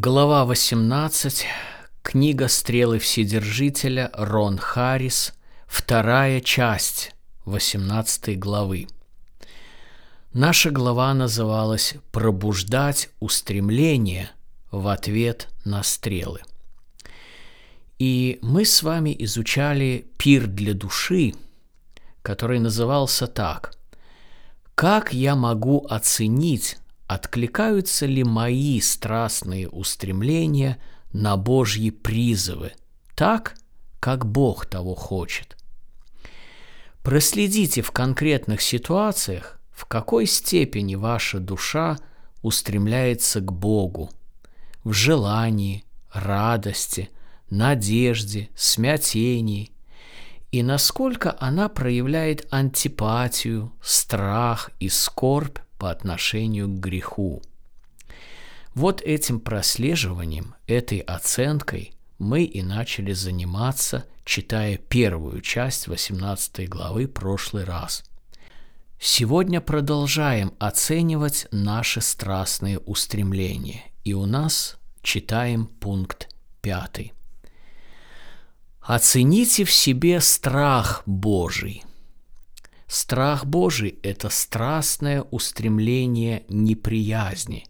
Глава 18. Книга «Стрелы Вседержителя» Рон Харрис. Вторая часть 18 главы. Наша глава называлась «Пробуждать устремление в ответ на стрелы». И мы с вами изучали пир для души, который назывался так. Как я могу оценить откликаются ли мои страстные устремления на Божьи призывы, так, как Бог того хочет. Проследите в конкретных ситуациях, в какой степени ваша душа устремляется к Богу, в желании, радости, надежде, смятении, и насколько она проявляет антипатию, страх и скорбь по отношению к греху. Вот этим прослеживанием, этой оценкой мы и начали заниматься, читая первую часть 18 главы прошлый раз. Сегодня продолжаем оценивать наши страстные устремления, и у нас читаем пункт пятый. Оцените в себе страх Божий. Страх Божий – это страстное устремление неприязни,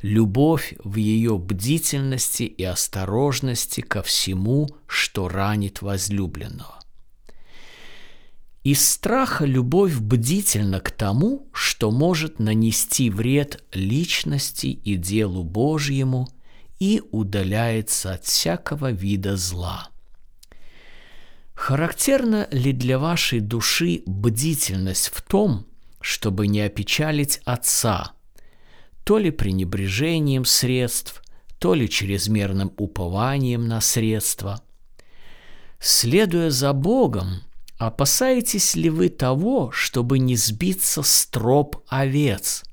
любовь в ее бдительности и осторожности ко всему, что ранит возлюбленного. Из страха любовь бдительна к тому, что может нанести вред личности и делу Божьему и удаляется от всякого вида зла – Характерна ли для вашей души бдительность в том, чтобы не опечалить Отца, то ли пренебрежением средств, то ли чрезмерным упованием на средства? Следуя за Богом, опасаетесь ли вы того, чтобы не сбиться с троп овец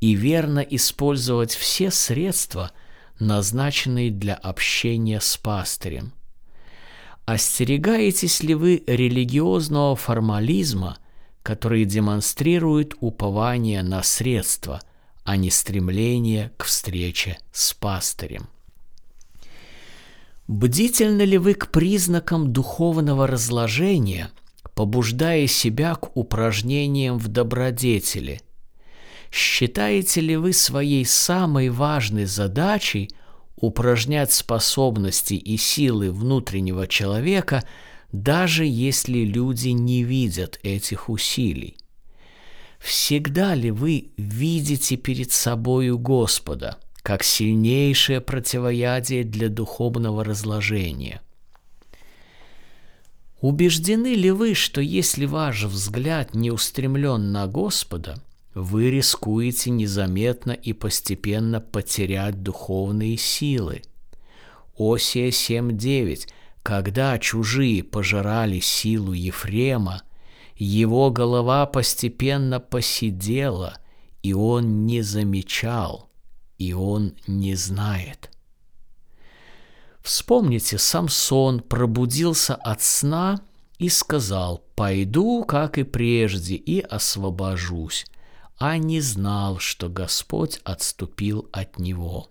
и верно использовать все средства, назначенные для общения с пастырем – Остерегаетесь ли вы религиозного формализма, который демонстрирует упование на средства, а не стремление к встрече с пастырем? Бдительны ли вы к признакам духовного разложения, побуждая себя к упражнениям в добродетели? Считаете ли вы своей самой важной задачей – упражнять способности и силы внутреннего человека, даже если люди не видят этих усилий. Всегда ли вы видите перед собою Господа, как сильнейшее противоядие для духовного разложения? Убеждены ли вы, что если ваш взгляд не устремлен на Господа – вы рискуете незаметно и постепенно потерять духовные силы. Осия 7.9. Когда чужие пожирали силу Ефрема, его голова постепенно посидела, и он не замечал, и он не знает. Вспомните, Самсон пробудился от сна и сказал, «Пойду, как и прежде, и освобожусь» а не знал, что Господь отступил от него.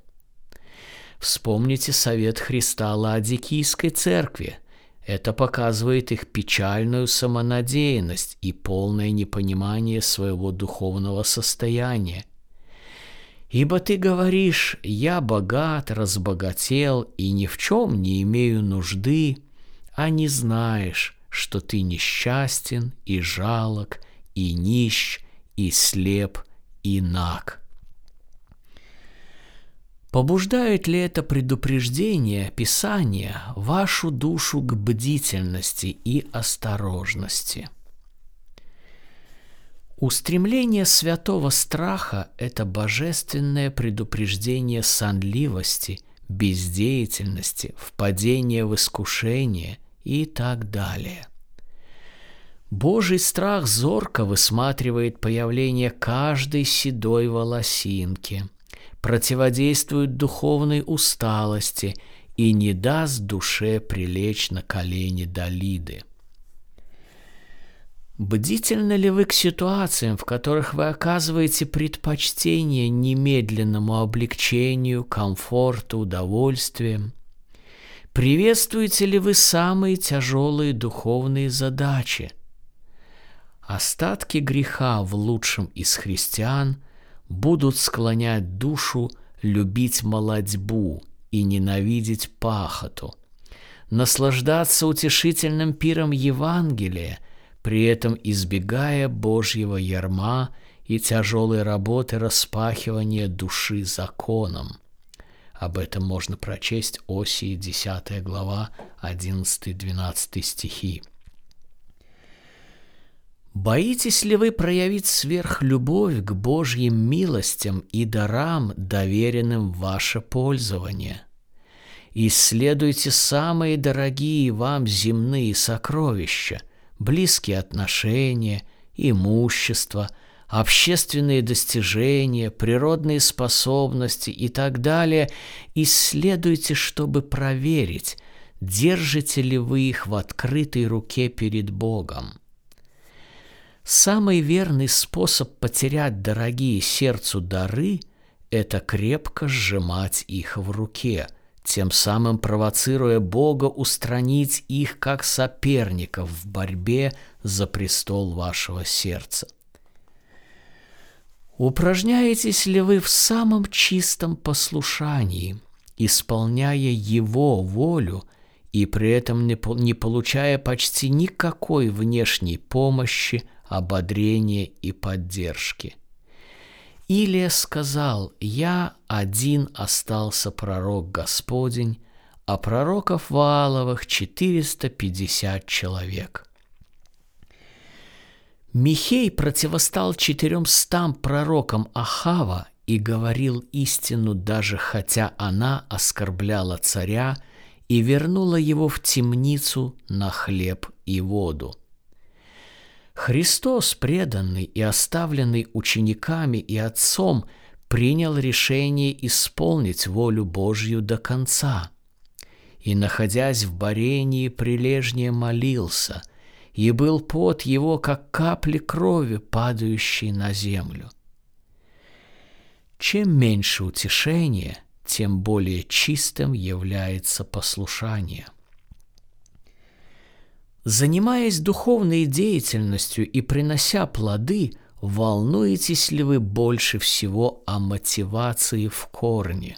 Вспомните совет Христа Ладикийской церкви. Это показывает их печальную самонадеянность и полное непонимание своего духовного состояния. Ибо ты говоришь, я богат, разбогател и ни в чем не имею нужды, а не знаешь, что ты несчастен и жалок и нищ, и слеп, и наг. Побуждает ли это предупреждение Писания вашу душу к бдительности и осторожности? Устремление святого страха – это божественное предупреждение сонливости, бездеятельности, впадения в искушение и так далее – Божий страх зорко высматривает появление каждой седой волосинки, противодействует духовной усталости и не даст душе прилечь на колени Далиды. Бдительны ли вы к ситуациям, в которых вы оказываете предпочтение немедленному облегчению, комфорту, удовольствиям? Приветствуете ли вы самые тяжелые духовные задачи? Остатки греха в лучшем из христиан будут склонять душу любить молодьбу и ненавидеть пахоту, наслаждаться утешительным пиром Евангелия, при этом избегая Божьего ярма и тяжелой работы распахивания души законом. Об этом можно прочесть Осии 10 глава 11-12 стихи. Боитесь ли вы проявить сверхлюбовь к Божьим милостям и дарам, доверенным в ваше пользование? Исследуйте самые дорогие вам земные сокровища, близкие отношения, имущество – общественные достижения, природные способности и так далее, исследуйте, чтобы проверить, держите ли вы их в открытой руке перед Богом. Самый верный способ потерять дорогие сердцу дары – это крепко сжимать их в руке, тем самым провоцируя Бога устранить их как соперников в борьбе за престол вашего сердца – Упражняетесь ли вы в самом чистом послушании, исполняя Его волю и при этом не, не получая почти никакой внешней помощи, ободрения и поддержки? Илия сказал, «Я один остался пророк Господень, а пророков Вааловых 450 человек». Михей противостал четыремстам пророкам Ахава и говорил истину, даже хотя она оскорбляла царя и вернула его в темницу на хлеб и воду. Христос, преданный и оставленный учениками и Отцом, принял решение исполнить волю Божью до конца. И, находясь в Барении, прилежнее молился – и был пот его, как капли крови, падающие на землю. Чем меньше утешения, тем более чистым является послушание. Занимаясь духовной деятельностью и принося плоды, волнуетесь ли вы больше всего о мотивации в корне?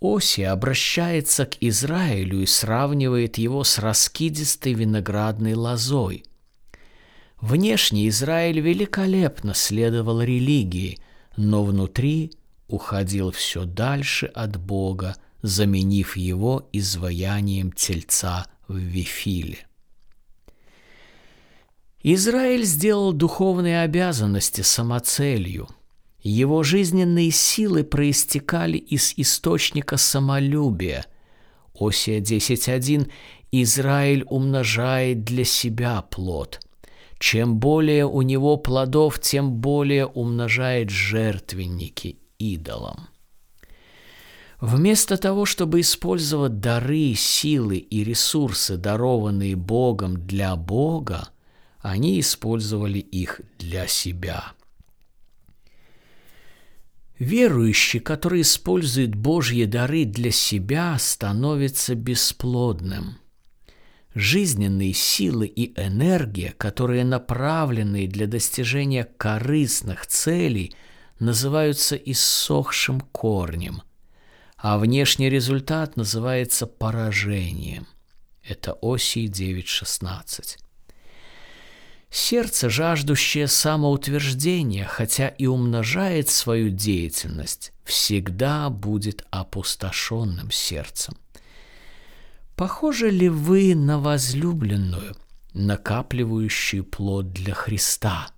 Осия обращается к Израилю и сравнивает его с раскидистой виноградной лозой. Внешне Израиль великолепно следовал религии, но внутри уходил все дальше от Бога, заменив его изваянием тельца в Вифиле. Израиль сделал духовные обязанности самоцелью – его жизненные силы проистекали из источника самолюбия. Осия 10.1 Израиль умножает для себя плод. Чем более у него плодов, тем более умножает жертвенники идолам. Вместо того, чтобы использовать дары, силы и ресурсы, дарованные Богом для Бога, они использовали их для себя – Верующий, который использует Божьи дары для себя, становится бесплодным. Жизненные силы и энергия, которые направлены для достижения корыстных целей, называются иссохшим корнем, а внешний результат называется поражением. Это Оси 9.16. Сердце, жаждущее самоутверждения, хотя и умножает свою деятельность, всегда будет опустошенным сердцем. Похожи ли вы на возлюбленную, накапливающую плод для Христа?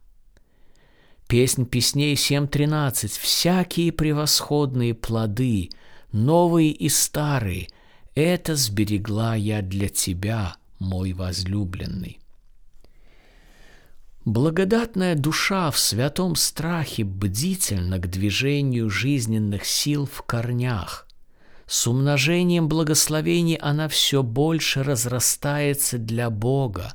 Песнь песней 7.13 «Всякие превосходные плоды, новые и старые, это сберегла я для тебя, мой возлюбленный». Благодатная душа в святом страхе бдительна к движению жизненных сил в корнях. С умножением благословений она все больше разрастается для Бога,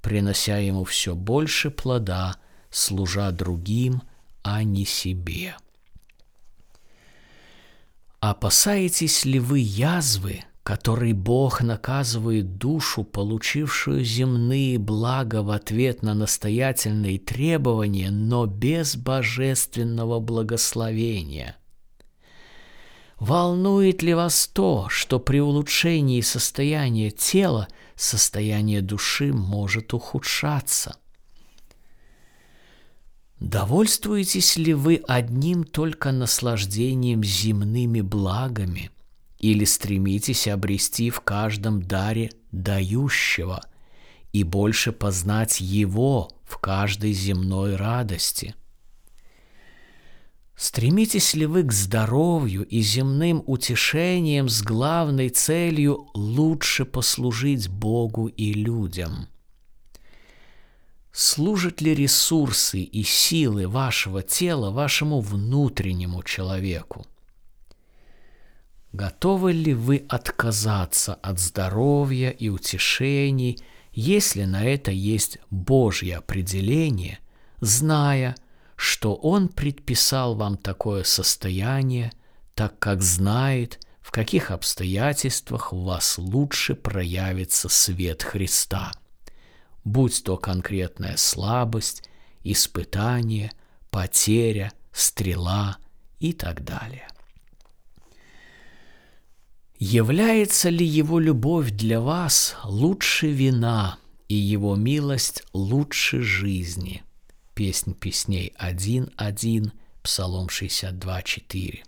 принося ему все больше плода, служа другим, а не себе. Опасаетесь ли вы язвы, которой Бог наказывает душу, получившую земные блага в ответ на настоятельные требования, но без божественного благословения? Волнует ли вас то, что при улучшении состояния тела состояние души может ухудшаться? Довольствуетесь ли вы одним только наслаждением земными благами или стремитесь обрести в каждом даре дающего и больше познать его в каждой земной радости? Стремитесь ли вы к здоровью и земным утешениям с главной целью лучше послужить Богу и людям – Служат ли ресурсы и силы вашего тела вашему внутреннему человеку? Готовы ли вы отказаться от здоровья и утешений, если на это есть Божье определение, зная, что Он предписал вам такое состояние, так как знает, в каких обстоятельствах в вас лучше проявится свет Христа – будь то конкретная слабость, испытание, потеря, стрела и так далее. Является ли его любовь для вас лучше вина и его милость лучше жизни? Песнь песней 1.1, Псалом 62.4.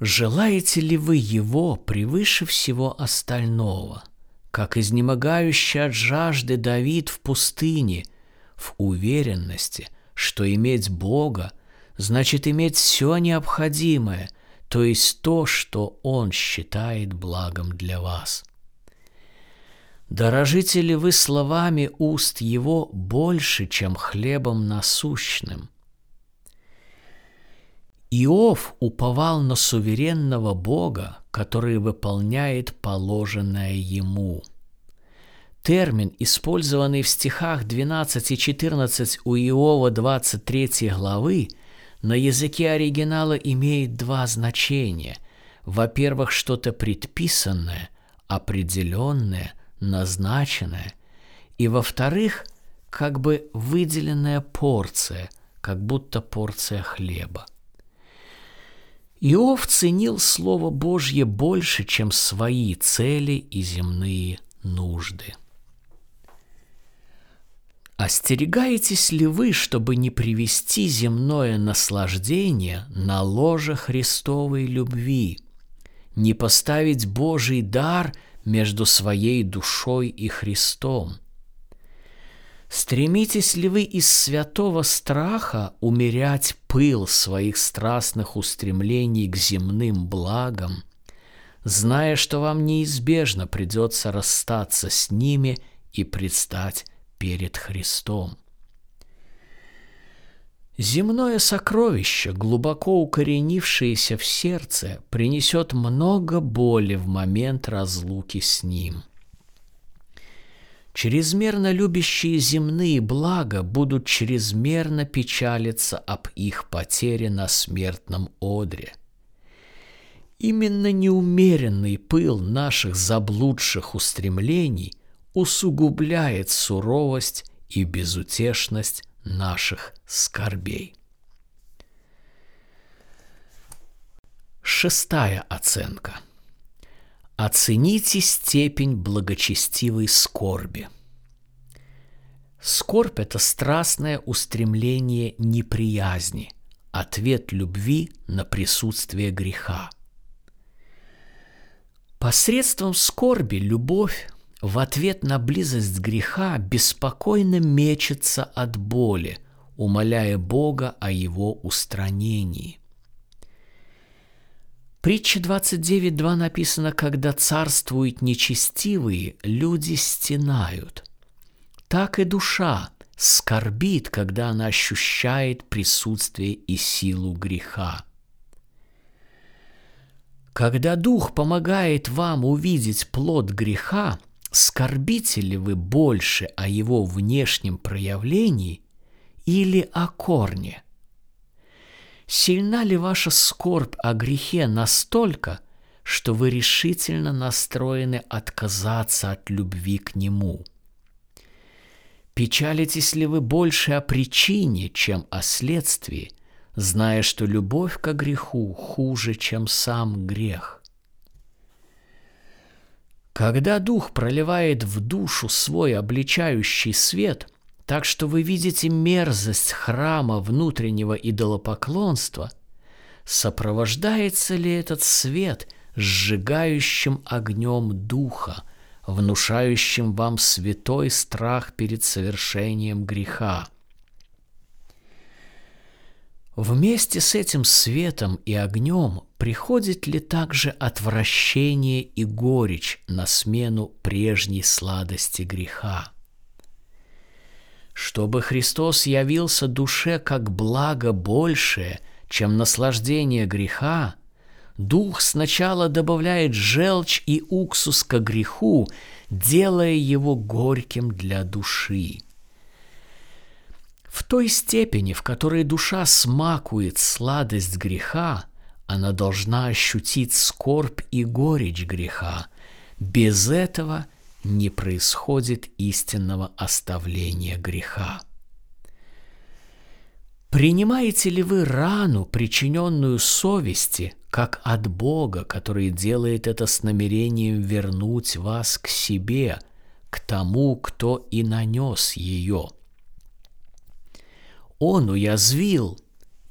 Желаете ли вы его превыше всего остального – как изнемогающий от жажды Давид в пустыне, в уверенности, что иметь Бога значит иметь все необходимое, то есть то, что Он считает благом для вас. Дорожите ли вы словами уст Его больше, чем хлебом насущным? Иов уповал на суверенного Бога, который выполняет положенное ему. Термин, использованный в стихах 12 и 14 у Иова 23 главы, на языке оригинала имеет два значения. Во-первых, что-то предписанное, определенное, назначенное. И во-вторых, как бы выделенная порция, как будто порция хлеба. Иов ценил Слово Божье больше, чем свои цели и земные нужды. Остерегаетесь ли вы, чтобы не привести земное наслаждение на ложе Христовой любви, не поставить Божий дар между своей душой и Христом? Стремитесь ли вы из святого страха умерять пыл своих страстных устремлений к земным благам, зная, что вам неизбежно придется расстаться с ними и предстать перед Христом? Земное сокровище, глубоко укоренившееся в сердце, принесет много боли в момент разлуки с Ним – Чрезмерно любящие земные блага будут чрезмерно печалиться об их потере на смертном одре. Именно неумеренный пыл наших заблудших устремлений усугубляет суровость и безутешность наших скорбей. Шестая оценка – Оцените степень благочестивой скорби. Скорбь – это страстное устремление неприязни, ответ любви на присутствие греха. Посредством скорби любовь в ответ на близость греха беспокойно мечется от боли, умоляя Бога о его устранении. Притча 29.2 написано, когда царствуют нечестивые, люди стенают. Так и душа скорбит, когда она ощущает присутствие и силу греха. Когда Дух помогает вам увидеть плод греха, скорбите ли вы больше о его внешнем проявлении или о корне? Сильна ли ваша скорбь о грехе настолько, что вы решительно настроены отказаться от любви к нему? Печалитесь ли вы больше о причине, чем о следствии, зная, что любовь к греху хуже, чем сам грех? Когда Дух проливает в душу свой обличающий свет, так что вы видите мерзость храма внутреннего идолопоклонства, сопровождается ли этот свет сжигающим огнем Духа, внушающим вам святой страх перед совершением греха? Вместе с этим светом и огнем приходит ли также отвращение и горечь на смену прежней сладости греха? Чтобы Христос явился душе как благо большее, чем наслаждение греха, Дух сначала добавляет желчь и уксус к греху, делая его горьким для души. В той степени, в которой душа смакует сладость греха, она должна ощутить скорбь и горечь греха. Без этого не происходит истинного оставления греха. Принимаете ли вы рану, причиненную совести, как от Бога, который делает это с намерением вернуть вас к себе, к тому, кто и нанес ее – он уязвил,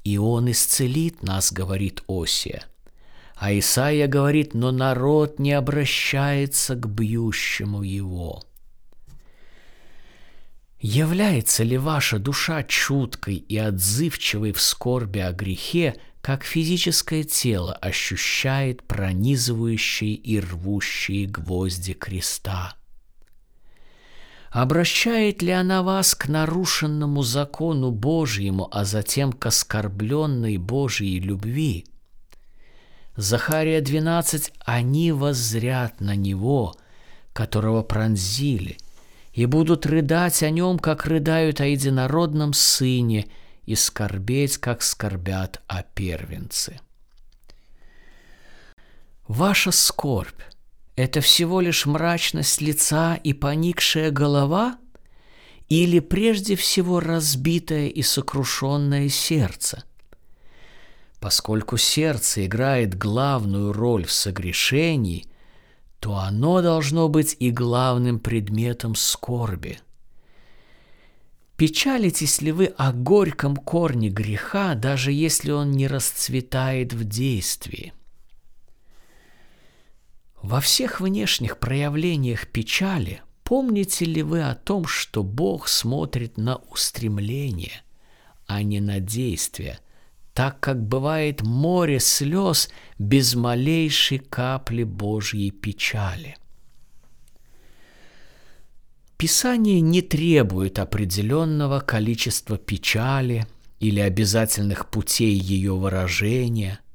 и Он исцелит нас, говорит Осия. А Исаия говорит, но народ не обращается к бьющему его. Является ли ваша душа чуткой и отзывчивой в скорби о грехе, как физическое тело ощущает пронизывающие и рвущие гвозди креста? Обращает ли она вас к нарушенному закону Божьему, а затем к оскорбленной Божьей любви? Захария 12, они воззрят на него, которого пронзили, и будут рыдать о нем, как рыдают о единородном сыне, и скорбеть, как скорбят о первенце. Ваша скорбь это всего лишь мрачность лица и поникшая голова? Или прежде всего разбитое и сокрушенное сердце? Поскольку сердце играет главную роль в согрешении, то оно должно быть и главным предметом скорби. Печалитесь ли вы о горьком корне греха, даже если он не расцветает в действии – во всех внешних проявлениях печали помните ли вы о том, что Бог смотрит на устремление, а не на действие, так как бывает море слез без малейшей капли Божьей печали? Писание не требует определенного количества печали или обязательных путей ее выражения –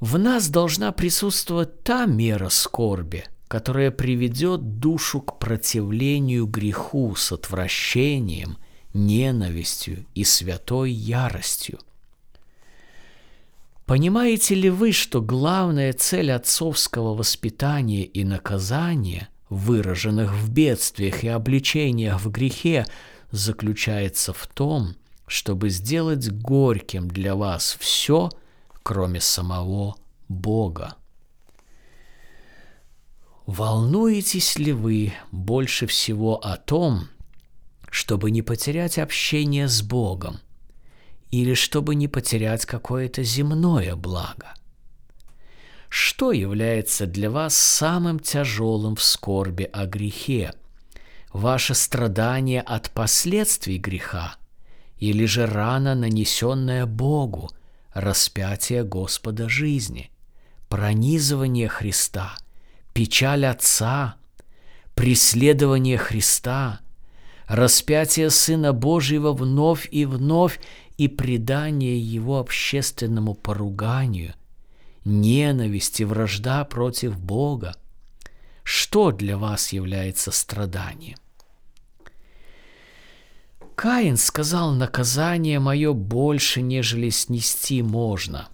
в нас должна присутствовать та мера скорби, которая приведет душу к противлению греху с отвращением, ненавистью и святой яростью. Понимаете ли вы, что главная цель отцовского воспитания и наказания, выраженных в бедствиях и обличениях в грехе, заключается в том, чтобы сделать горьким для вас все, кроме самого Бога. Волнуетесь ли вы больше всего о том, чтобы не потерять общение с Богом, или чтобы не потерять какое-то земное благо? Что является для вас самым тяжелым в скорби о грехе? Ваше страдание от последствий греха или же рана, нанесенная Богу – распятие Господа жизни, пронизывание Христа, печаль Отца, преследование Христа, распятие Сына Божьего вновь и вновь и предание Его общественному поруганию, ненависть и вражда против Бога. Что для вас является страданием? Каин сказал, наказание мое больше, нежели снести можно.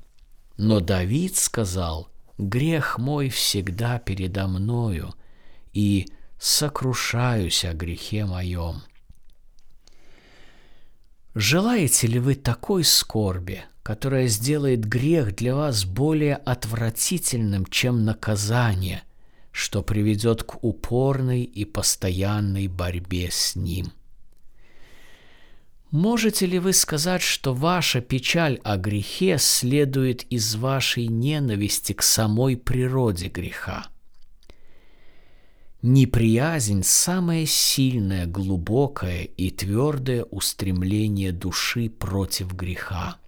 Но Давид сказал, грех мой всегда передо мною, и сокрушаюсь о грехе моем. Желаете ли вы такой скорби, которая сделает грех для вас более отвратительным, чем наказание, что приведет к упорной и постоянной борьбе с ним? Можете ли вы сказать, что ваша печаль о грехе следует из вашей ненависти к самой природе греха? Неприязнь – самое сильное, глубокое и твердое устремление души против греха.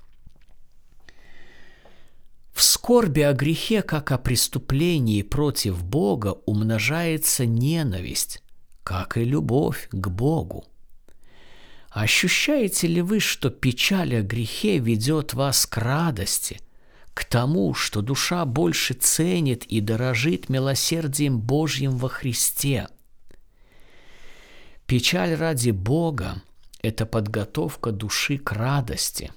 В скорби о грехе, как о преступлении против Бога, умножается ненависть, как и любовь к Богу. Ощущаете ли вы, что печаль о грехе ведет вас к радости, к тому, что душа больше ценит и дорожит милосердием Божьим во Христе? Печаль ради Бога – это подготовка души к радости.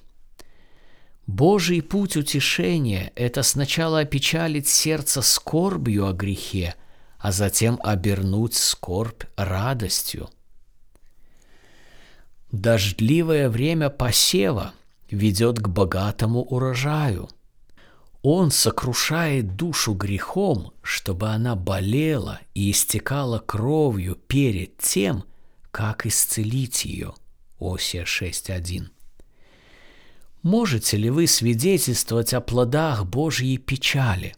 Божий путь утешения – это сначала опечалить сердце скорбью о грехе, а затем обернуть скорбь радостью – Дождливое время посева ведет к богатому урожаю. Он сокрушает душу грехом, чтобы она болела и истекала кровью перед тем, как исцелить ее. Осия 6.1. Можете ли вы свидетельствовать о плодах Божьей печали,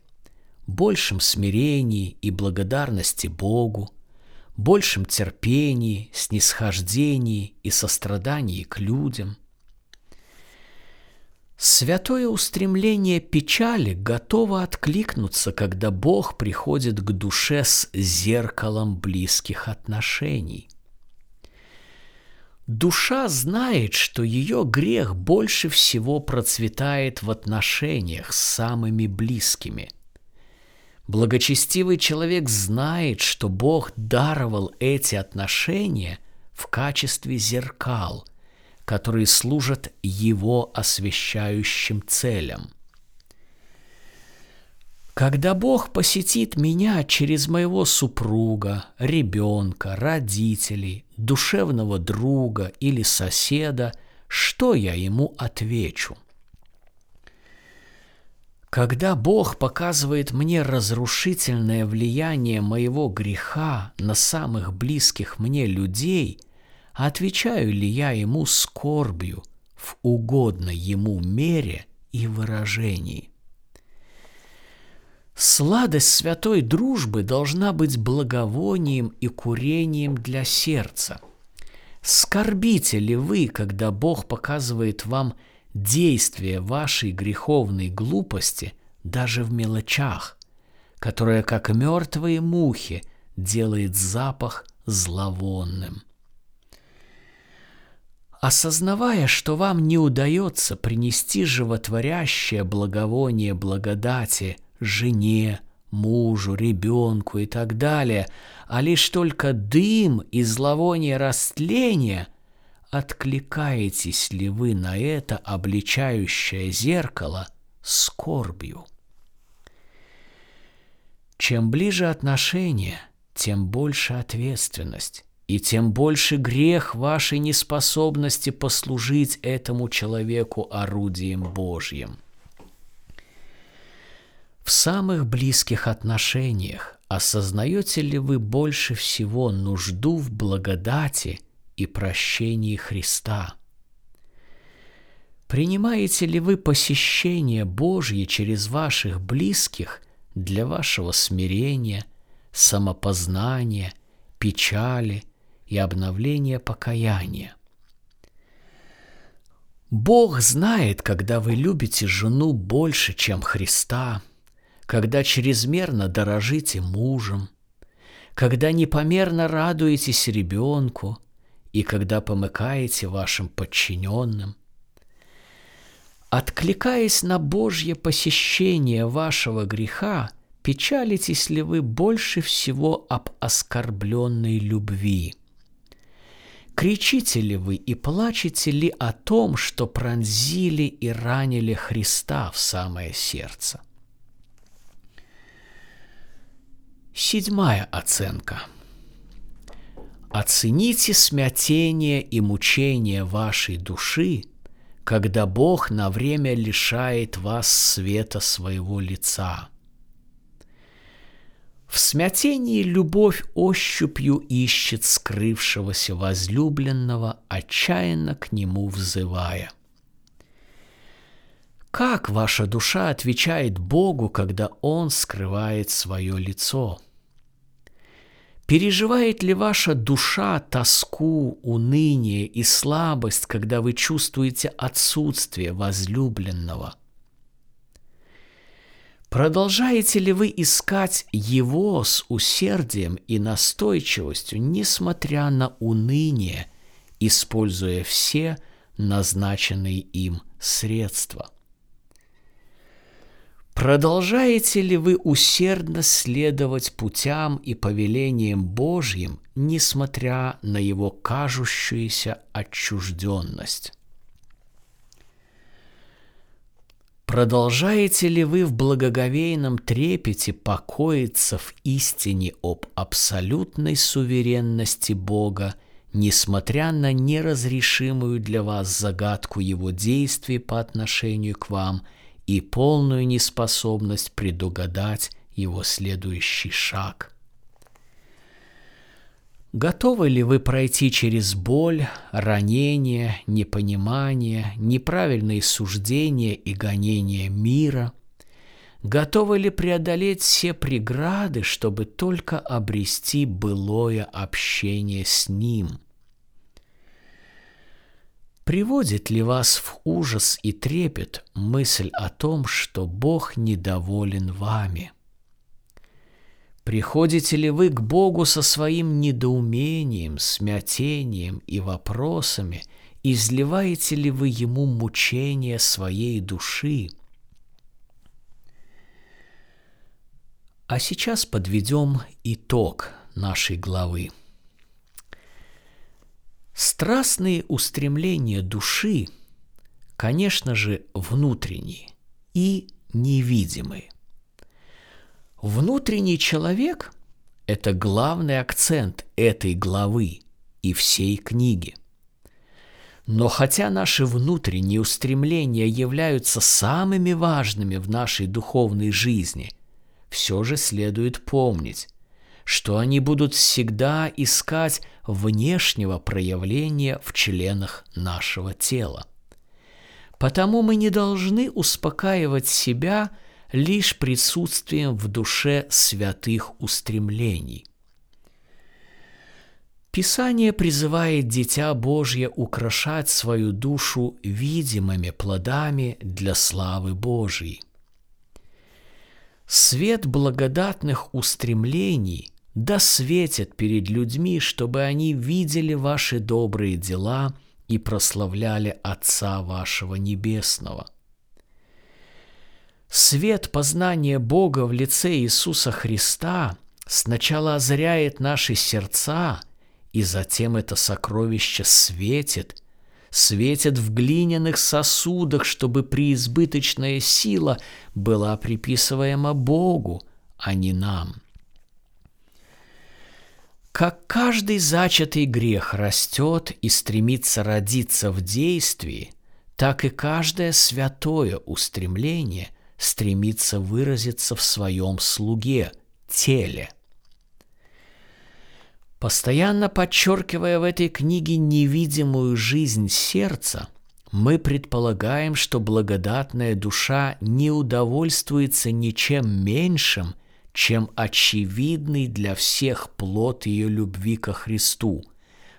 большем смирении и благодарности Богу, большем терпении, снисхождении и сострадании к людям. Святое устремление печали готово откликнуться, когда Бог приходит к душе с зеркалом близких отношений. Душа знает, что ее грех больше всего процветает в отношениях с самыми близкими – Благочестивый человек знает, что Бог даровал эти отношения в качестве зеркал, которые служат его освящающим целям. Когда Бог посетит меня через моего супруга, ребенка, родителей, душевного друга или соседа, что я ему отвечу? Когда Бог показывает мне разрушительное влияние моего греха на самых близких мне людей, отвечаю ли я Ему скорбью в угодной Ему мере и выражении? Сладость святой дружбы должна быть благовонием и курением для сердца. Скорбите ли вы, когда Бог показывает вам – действие вашей греховной глупости даже в мелочах, которая, как мертвые мухи, делает запах зловонным. Осознавая, что вам не удается принести животворящее благовоние благодати жене, мужу, ребенку и так далее, а лишь только дым и зловоние растления – откликаетесь ли вы на это обличающее зеркало скорбью? Чем ближе отношения, тем больше ответственность, и тем больше грех вашей неспособности послужить этому человеку орудием Божьим. В самых близких отношениях осознаете ли вы больше всего нужду в благодати – и прощении Христа. Принимаете ли вы посещение Божье через ваших близких для вашего смирения, самопознания, печали и обновления покаяния? Бог знает, когда вы любите жену больше, чем Христа, когда чрезмерно дорожите мужем, когда непомерно радуетесь ребенку, и когда помыкаете вашим подчиненным. Откликаясь на Божье посещение вашего греха, печалитесь ли вы больше всего об оскорбленной любви? Кричите ли вы и плачете ли о том, что пронзили и ранили Христа в самое сердце? Седьмая оценка. Оцените смятение и мучение вашей души, когда Бог на время лишает вас света своего лица. В смятении любовь ощупью ищет скрывшегося возлюбленного, отчаянно к нему взывая. Как ваша душа отвечает Богу, когда Он скрывает свое лицо? Переживает ли ваша душа тоску, уныние и слабость, когда вы чувствуете отсутствие возлюбленного? Продолжаете ли вы искать Его с усердием и настойчивостью, несмотря на уныние, используя все назначенные им средства? Продолжаете ли вы усердно следовать путям и повелениям Божьим, несмотря на его кажущуюся отчужденность? Продолжаете ли вы в благоговейном трепете покоиться в истине об абсолютной суверенности Бога, несмотря на неразрешимую для вас загадку Его действий по отношению к вам – и полную неспособность предугадать его следующий шаг. Готовы ли вы пройти через боль, ранение, непонимание, неправильные суждения и гонения мира? Готовы ли преодолеть все преграды, чтобы только обрести былое общение с Ним – Приводит ли вас в ужас и трепет мысль о том, что Бог недоволен вами? Приходите ли вы к Богу со своим недоумением, смятением и вопросами, изливаете ли вы Ему мучения своей души? А сейчас подведем итог нашей главы. Страстные устремления души, конечно же, внутренние и невидимые. Внутренний человек – это главный акцент этой главы и всей книги. Но хотя наши внутренние устремления являются самыми важными в нашей духовной жизни, все же следует помнить, что они будут всегда искать внешнего проявления в членах нашего тела. Потому мы не должны успокаивать себя лишь присутствием в душе святых устремлений. Писание призывает Дитя Божье украшать свою душу видимыми плодами для славы Божьей. Свет благодатных устремлений да светит перед людьми, чтобы они видели ваши добрые дела и прославляли Отца вашего Небесного. Свет познания Бога в лице Иисуса Христа сначала озаряет наши сердца, и затем это сокровище светит, светит в глиняных сосудах, чтобы преизбыточная сила была приписываема Богу, а не нам – как каждый зачатый грех растет и стремится родиться в действии, так и каждое святое устремление стремится выразиться в своем слуге, теле. Постоянно подчеркивая в этой книге невидимую жизнь сердца, мы предполагаем, что благодатная душа не удовольствуется ничем меньшим – чем очевидный для всех плод ее любви ко Христу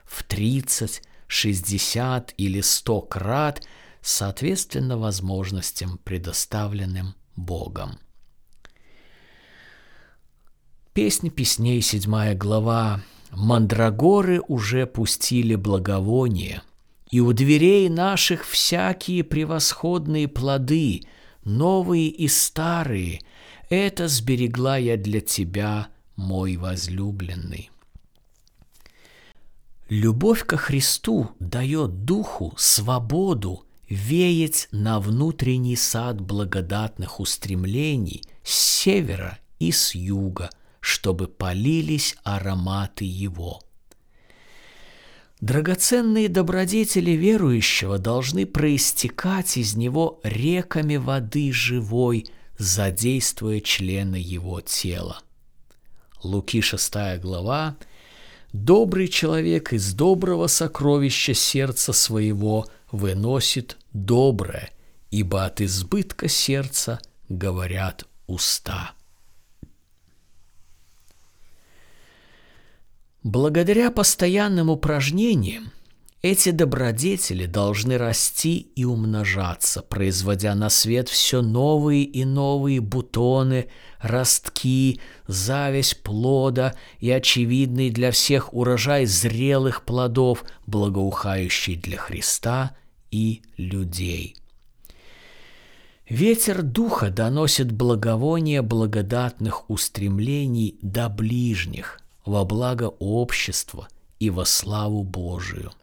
в 30, 60 или 100 крат, соответственно возможностям, предоставленным Богом. Песня песней, седьмая глава. Мандрагоры уже пустили благовоние, и у дверей наших всякие превосходные плоды, новые и старые – Это сберегла я для тебя, мой возлюбленный. Любовь ко Христу дает духу свободу веять на внутренний сад благодатных устремлений с севера и с юга, чтобы полились ароматы его. Драгоценные добродетели верующего должны проистекать из него реками воды живой, задействуя члены его тела. Луки 6 глава Добрый человек из доброго сокровища сердца своего выносит доброе, ибо от избытка сердца говорят уста. Благодаря постоянным упражнениям эти добродетели должны расти и умножаться, производя на свет все новые и новые бутоны, ростки, зависть плода и очевидный для всех урожай зрелых плодов, благоухающий для Христа и людей. Ветер духа доносит благовоние благодатных устремлений до ближних, во благо общества и во славу Божию –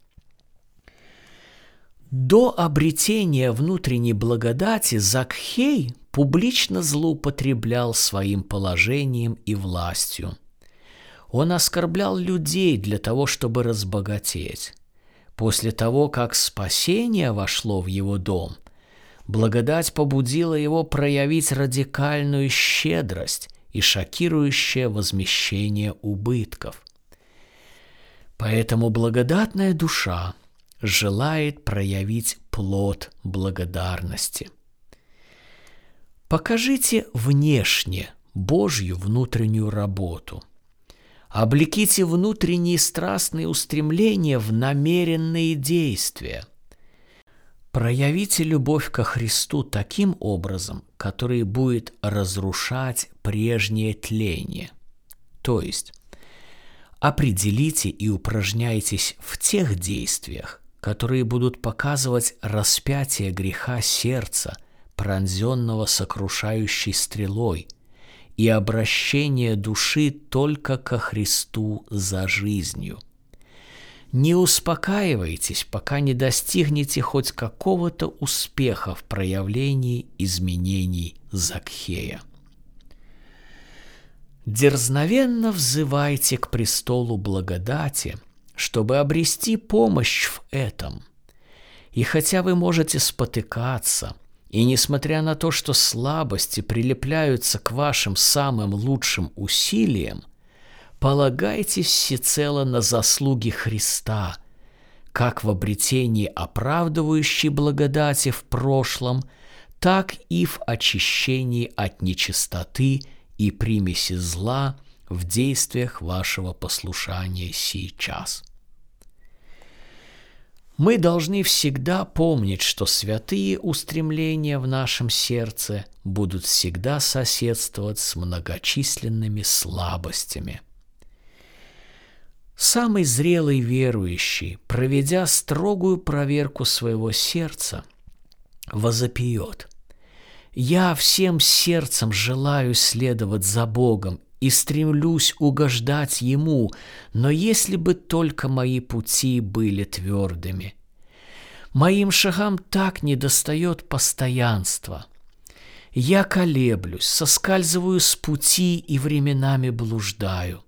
до обретения внутренней благодати Закхей публично злоупотреблял своим положением и властью. Он оскорблял людей для того, чтобы разбогатеть. После того, как спасение вошло в его дом, благодать побудила его проявить радикальную щедрость и шокирующее возмещение убытков. Поэтому благодатная душа – желает проявить плод благодарности. Покажите внешне Божью внутреннюю работу. Облеките внутренние страстные устремления в намеренные действия. Проявите любовь ко Христу таким образом, который будет разрушать прежнее тление. То есть, определите и упражняйтесь в тех действиях, которые будут показывать распятие греха сердца, пронзенного сокрушающей стрелой, и обращение души только ко Христу за жизнью. Не успокаивайтесь, пока не достигнете хоть какого-то успеха в проявлении изменений Закхея. Дерзновенно взывайте к престолу благодати – чтобы обрести помощь в этом. И хотя вы можете спотыкаться, и несмотря на то, что слабости прилепляются к вашим самым лучшим усилиям, полагайтесь всецело на заслуги Христа, как в обретении оправдывающей благодати в прошлом, так и в очищении от нечистоты и примеси зла – в действиях вашего послушания сейчас. Мы должны всегда помнить, что святые устремления в нашем сердце будут всегда соседствовать с многочисленными слабостями. Самый зрелый верующий, проведя строгую проверку своего сердца, возопьет – я всем сердцем желаю следовать за Богом и стремлюсь угождать Ему, но если бы только мои пути были твердыми. Моим шагам так недостает постоянства. Я колеблюсь, соскальзываю с пути и временами блуждаю.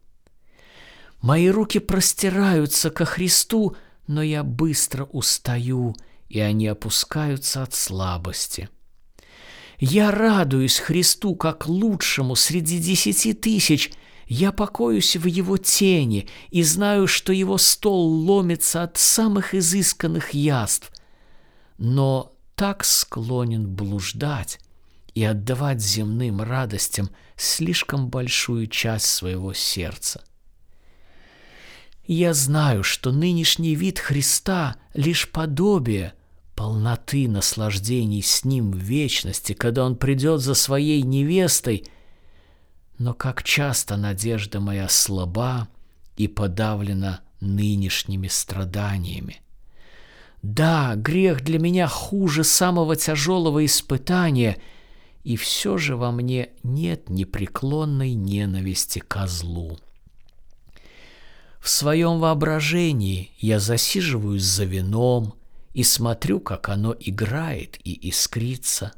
Мои руки простираются ко Христу, но я быстро устаю, и они опускаются от слабости. Я радуюсь Христу как лучшему среди десяти тысяч. Я покоюсь в Его тени и знаю, что Его стол ломится от самых изысканных яств. Но так склонен блуждать и отдавать земным радостям слишком большую часть своего сердца. Я знаю, что нынешний вид Христа — лишь подобие — полноты наслаждений с ним в вечности, когда он придет за своей невестой. Но как часто надежда моя слаба и подавлена нынешними страданиями. Да, грех для меня хуже самого тяжелого испытания, и все же во мне нет непреклонной ненависти ко злу. В своем воображении я засиживаюсь за вином и смотрю, как оно играет и искрится.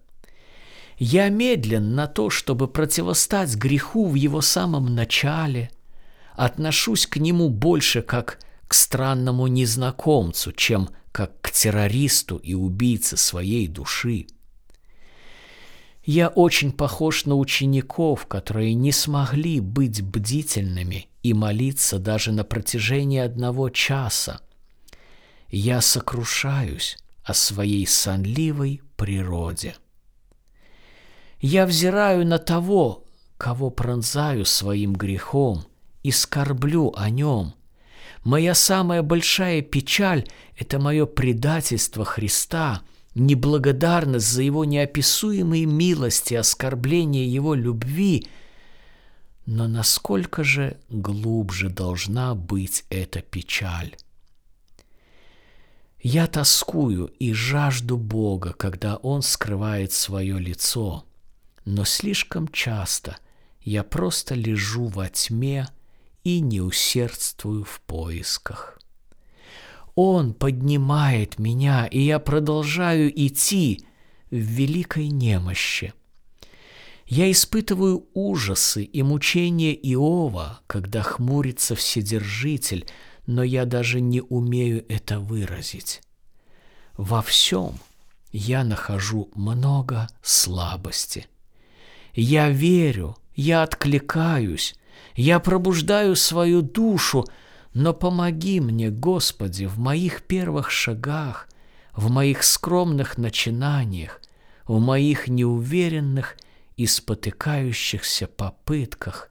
Я медлен на то, чтобы противостать греху в его самом начале, отношусь к нему больше как к странному незнакомцу, чем как к террористу и убийце своей души. Я очень похож на учеников, которые не смогли быть бдительными и молиться даже на протяжении одного часа. Я сокрушаюсь о своей сонливой природе. Я взираю на того, кого пронзаю своим грехом и скорблю о нем. Моя самая большая печаль – это мое предательство Христа – неблагодарность за его неописуемые милости, оскорбление его любви. Но насколько же глубже должна быть эта печаль? Я тоскую и жажду Бога, когда Он скрывает свое лицо, но слишком часто я просто лежу во тьме и не усердствую в поисках. Он поднимает меня, и я продолжаю идти в великой немощи. Я испытываю ужасы и мучения Иова, когда хмурится Вседержитель, но я даже не умею это выразить. Во всем я нахожу много слабости. Я верю, я откликаюсь, я пробуждаю свою душу, но помоги мне, Господи, в моих первых шагах, в моих скромных начинаниях, в моих неуверенных и спотыкающихся попытках.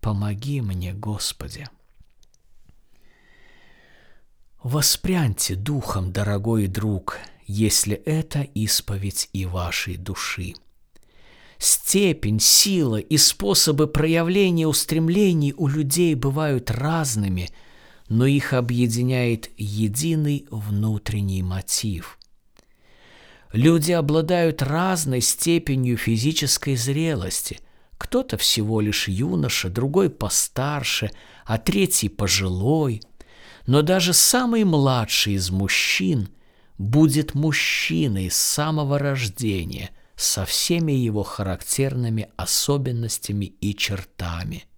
Помоги мне, Господи. Воспряньте духом, дорогой друг, если это исповедь и вашей души. Степень, сила и способы проявления устремлений у людей бывают разными – но их объединяет единый внутренний мотив. Люди обладают разной степенью физической зрелости. Кто-то всего лишь юноша, другой постарше, а третий пожилой. Но даже самый младший из мужчин будет мужчиной с самого рождения, со всеми его характерными особенностями и чертами –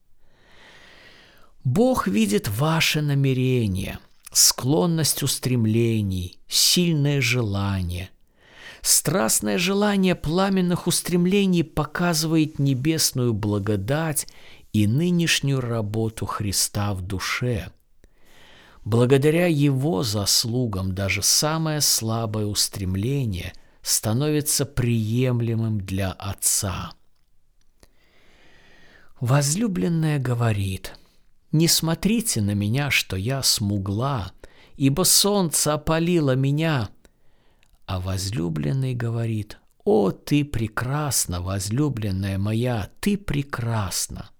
Бог видит ваше намерение, склонность устремлений, сильное желание. Страстное желание пламенных устремлений показывает небесную благодать и нынешнюю работу Христа в душе. Благодаря Его заслугам даже самое слабое устремление становится приемлемым для Отца. Возлюбленная говорит – не смотрите на меня, что я смугла, ибо солнце опалило меня. А возлюбленный говорит, «О, ты прекрасна, возлюбленная моя, ты прекрасна!»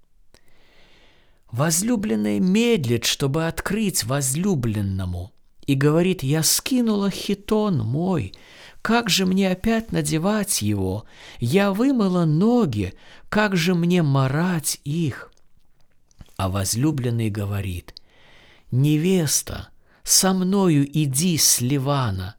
Возлюбленная медлит, чтобы открыть возлюбленному, и говорит, «Я скинула хитон мой, как же мне опять надевать его? Я вымыла ноги, как же мне марать их?» а возлюбленный говорит, «Невеста, со мною иди с Ливана,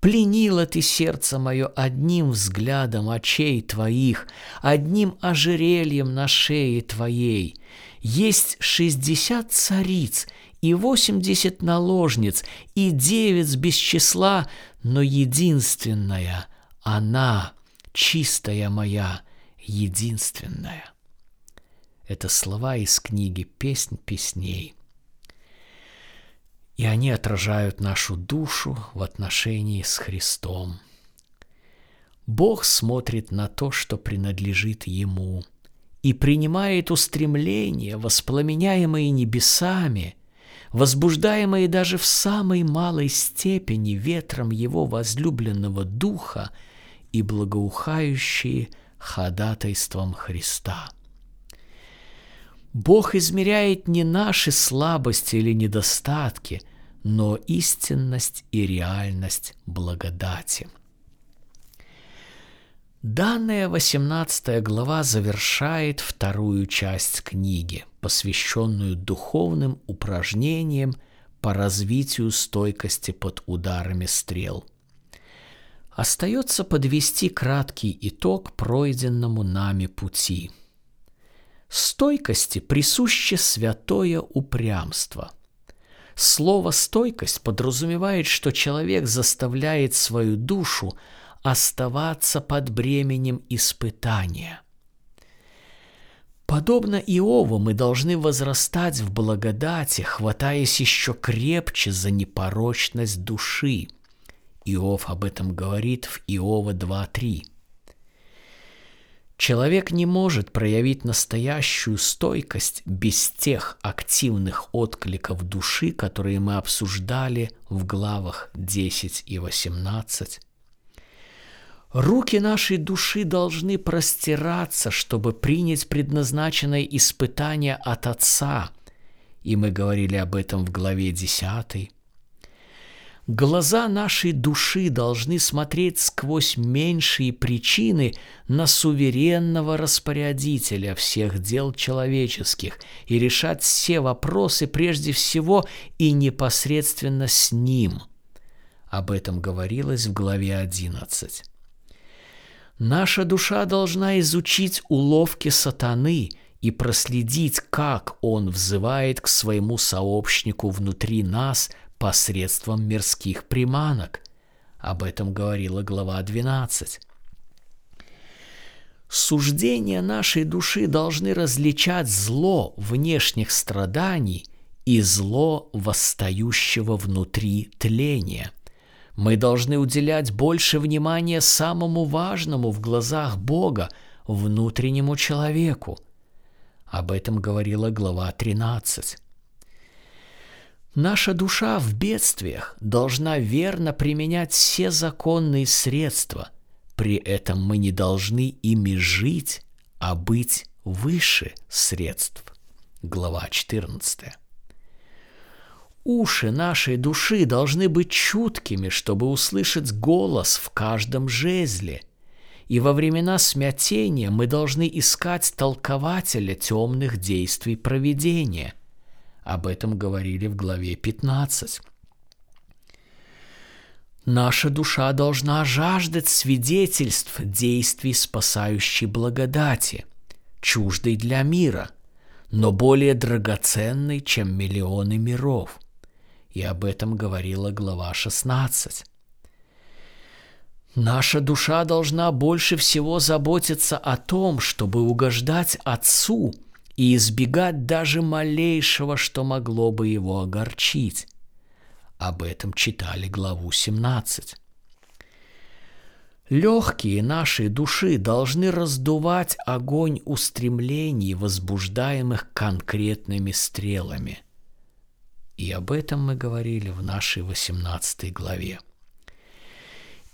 Пленила ты сердце мое одним взглядом очей твоих, одним ожерельем на шее твоей. Есть шестьдесят цариц и восемьдесят наложниц, и девять без числа, но единственная, она, чистая моя, единственная. Это слова из книги «Песнь песней». И они отражают нашу душу в отношении с Христом. Бог смотрит на то, что принадлежит Ему, и принимает устремления, воспламеняемые небесами, возбуждаемые даже в самой малой степени ветром Его возлюбленного Духа и благоухающие ходатайством Христа – Бог измеряет не наши слабости или недостатки, но истинность и реальность благодати. Данная 18 глава завершает вторую часть книги, посвященную духовным упражнениям по развитию стойкости под ударами стрел. Остается подвести краткий итог пройденному нами пути. Стойкости присуще святое упрямство. Слово «стойкость» подразумевает, что человек заставляет свою душу – оставаться под бременем испытания. Подобно Иову мы должны возрастать в благодати, хватаясь еще крепче за непорочность души. Иов об этом говорит в Иова 2.3. Человек не может проявить настоящую стойкость без тех активных откликов души, которые мы обсуждали в главах 10 и 18. Руки нашей души должны простираться, чтобы принять предназначенное испытание от Отца. И мы говорили об этом в главе 10. Глаза нашей души должны смотреть сквозь меньшие причины на суверенного распорядителя всех дел человеческих и решать все вопросы прежде всего и непосредственно с ним. Об этом говорилось в главе 11. Наша душа должна изучить уловки сатаны и проследить, как он взывает к своему сообщнику внутри нас посредством мирских приманок. Об этом говорила глава 12. Суждения нашей души должны различать зло внешних страданий и зло восстающего внутри тления – мы должны уделять больше внимания самому важному в глазах Бога, внутреннему человеку. Об этом говорила глава 13. Наша душа в бедствиях должна верно применять все законные средства. При этом мы не должны ими жить, а быть выше средств. Глава 14. Уши нашей души должны быть чуткими, чтобы услышать голос в каждом жезле. И во времена смятения мы должны искать толкователя темных действий проведения. Об этом говорили в главе 15. Наша душа должна жаждать свидетельств действий спасающей благодати, чуждой для мира, но более драгоценной, чем миллионы миров – и об этом говорила глава 16. Наша душа должна больше всего заботиться о том, чтобы угождать Отцу и избегать даже малейшего, что могло бы его огорчить. Об этом читали главу 17. Легкие нашей души должны раздувать огонь устремлений, возбуждаемых конкретными стрелами – и об этом мы говорили в нашей 18 главе.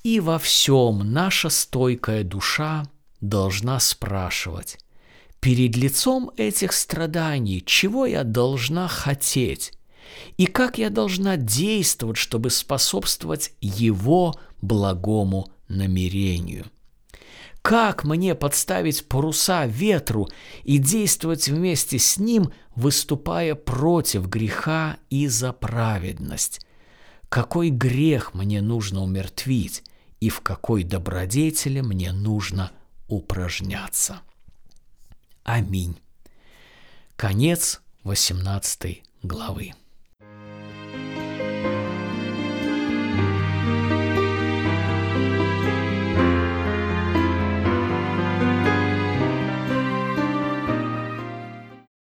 И во всем наша стойкая душа должна спрашивать, перед лицом этих страданий, чего я должна хотеть, и как я должна действовать, чтобы способствовать Его благому намерению. Как мне подставить паруса ветру и действовать вместе с ним, выступая против греха и за праведность? Какой грех мне нужно умертвить и в какой добродетели мне нужно упражняться? Аминь. Конец 18 главы.